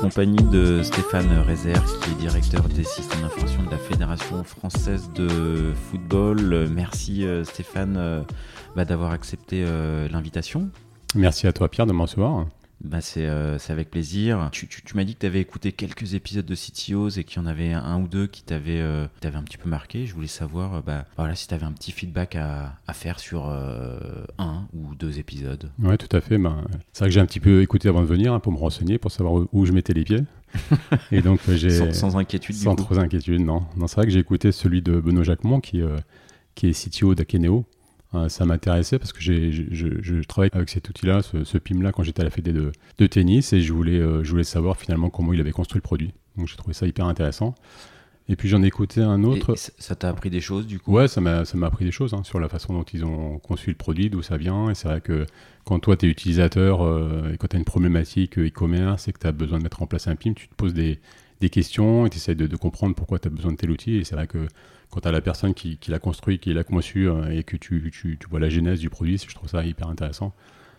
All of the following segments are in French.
compagnie de Stéphane Rézère, qui est directeur des systèmes d'information de la Fédération française de football. Merci Stéphane bah, d'avoir accepté l'invitation. Merci à toi Pierre de m'en recevoir. Bah euh, c'est avec plaisir. Tu, tu, tu m'as dit que tu avais écouté quelques épisodes de CTOs et qu'il y en avait un, ou deux qui t'avaient euh, un petit peu marqué. Je voulais savoir euh, bah, voilà, si tu avais un petit feedback à, à faire sur un ou deux épisodes. Ouais, tout à fait. Ben, c'est vrai que j'ai un petit peu écouté avant de venir hein, pour me renseigner, pour savoir où, je mettais les pieds. et donc j'ai sans, sans, inquiétude. Sans trop inquiétude, non. non c'est vrai que j'ai écouté celui de Benoît Jacquemont qui, qui est CTO d'Akeneo. Euh, ça m'intéressait parce que je, je, travaille avec cet outil-là, ce, PIM-là, quand j'étais à la fédé de, de, tennis et je voulais, euh, je voulais savoir finalement comment il avait construit le produit. Donc j'ai trouvé ça hyper intéressant. Et puis j'en ai écouté un autre. ça t'a appris des choses du coup? Ouais, ça m'a appris des choses hein, sur la façon dont ils ont conçu le produit, d'où ça vient. Et c'est vrai que quand toi tu es utilisateur euh, et quand tu as une problématique e-commerce et que tu as besoin de mettre en place un PIM, tu te poses des, des questions et tu essaies de, de, comprendre pourquoi tu as besoin de tel outil. Et c'est vrai que quand tu as la personne qui, l'a construit, qui l'a conçu euh, et que tu, tu, vois la genèse du produit, je trouve ça hyper intéressant.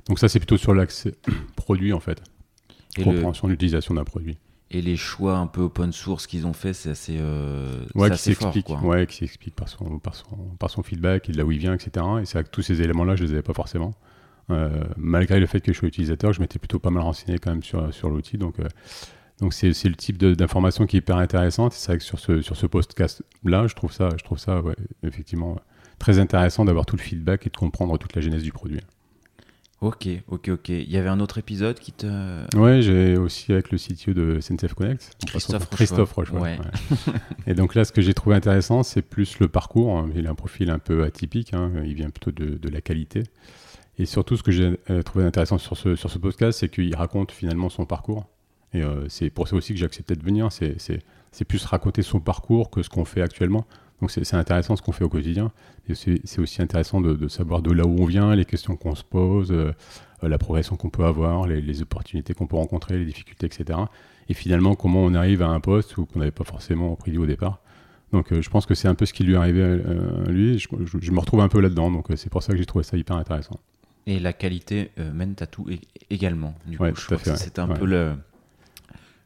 Donc ça, c'est plutôt sur l'accès produit en fait. Et compréhension de l'utilisation d'un produit. Et les choix un peu open source qu'ils ont fait, c'est assez, euh, ouais, qui s'explique, ouais, qui s'explique par son, par son, par son feedback et de là où il vient, etc. Et c'est vrai que tous ces éléments-là, je les avais pas forcément. Euh, malgré le fait que je sois utilisateur, je m'étais plutôt pas mal renseigné quand même sur, sur l'outil. Donc euh, donc c'est le type d'information qui est hyper intéressante. C'est vrai que sur ce, sur ce podcast-là, je trouve ça, je trouve ça effectivement très intéressant d'avoir tout le feedback et de comprendre toute la genèse du produit. Ok, ok, ok. Il y avait un autre épisode qui te... Ouais, j'ai aussi avec le CTO de SNCF Connect. Christophe. Christophe Rochefort ouais. et donc là, ce que j'ai trouvé intéressant, c'est plus le parcours. Il a un profil un peu atypique. Hein. Il vient plutôt de, de, la qualité. Et surtout, ce que j'ai euh, trouvé intéressant sur ce, sur ce podcast, c'est qu'il raconte finalement son parcours. Et euh, c'est pour ça aussi que j'ai accepté de venir. C'est plus raconter son parcours que ce qu'on fait actuellement. Donc c'est intéressant ce qu'on fait au quotidien. Et c'est aussi intéressant de, savoir de là où on vient, les questions qu'on se pose, euh, la progression qu'on peut avoir, les, opportunités qu'on peut rencontrer, les difficultés, etc. Et finalement, comment on arrive à un poste qu'on n'avait pas forcément prédit au départ. Donc euh, je pense que c'est un peu ce qui lui est arrivé à, lui. Je, je, me retrouve un peu là-dedans. Donc c'est pour ça que j'ai trouvé ça hyper intéressant. Et la qualité mène à tout également. Du ouais, coup, c'est un peu le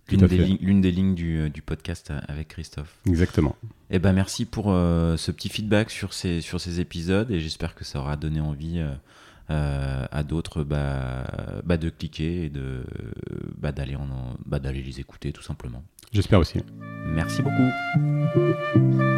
L'une des, des, lignes du, euh, du, podcast avec Christophe. Exactement. Eh ben merci pour euh, ce petit feedback sur ces, sur ces épisodes et j'espère que ça aura donné envie euh, à d'autres bah, bah, de cliquer et de bah, d'aller bah, d'aller les écouter tout simplement. J'espère aussi. Merci beaucoup.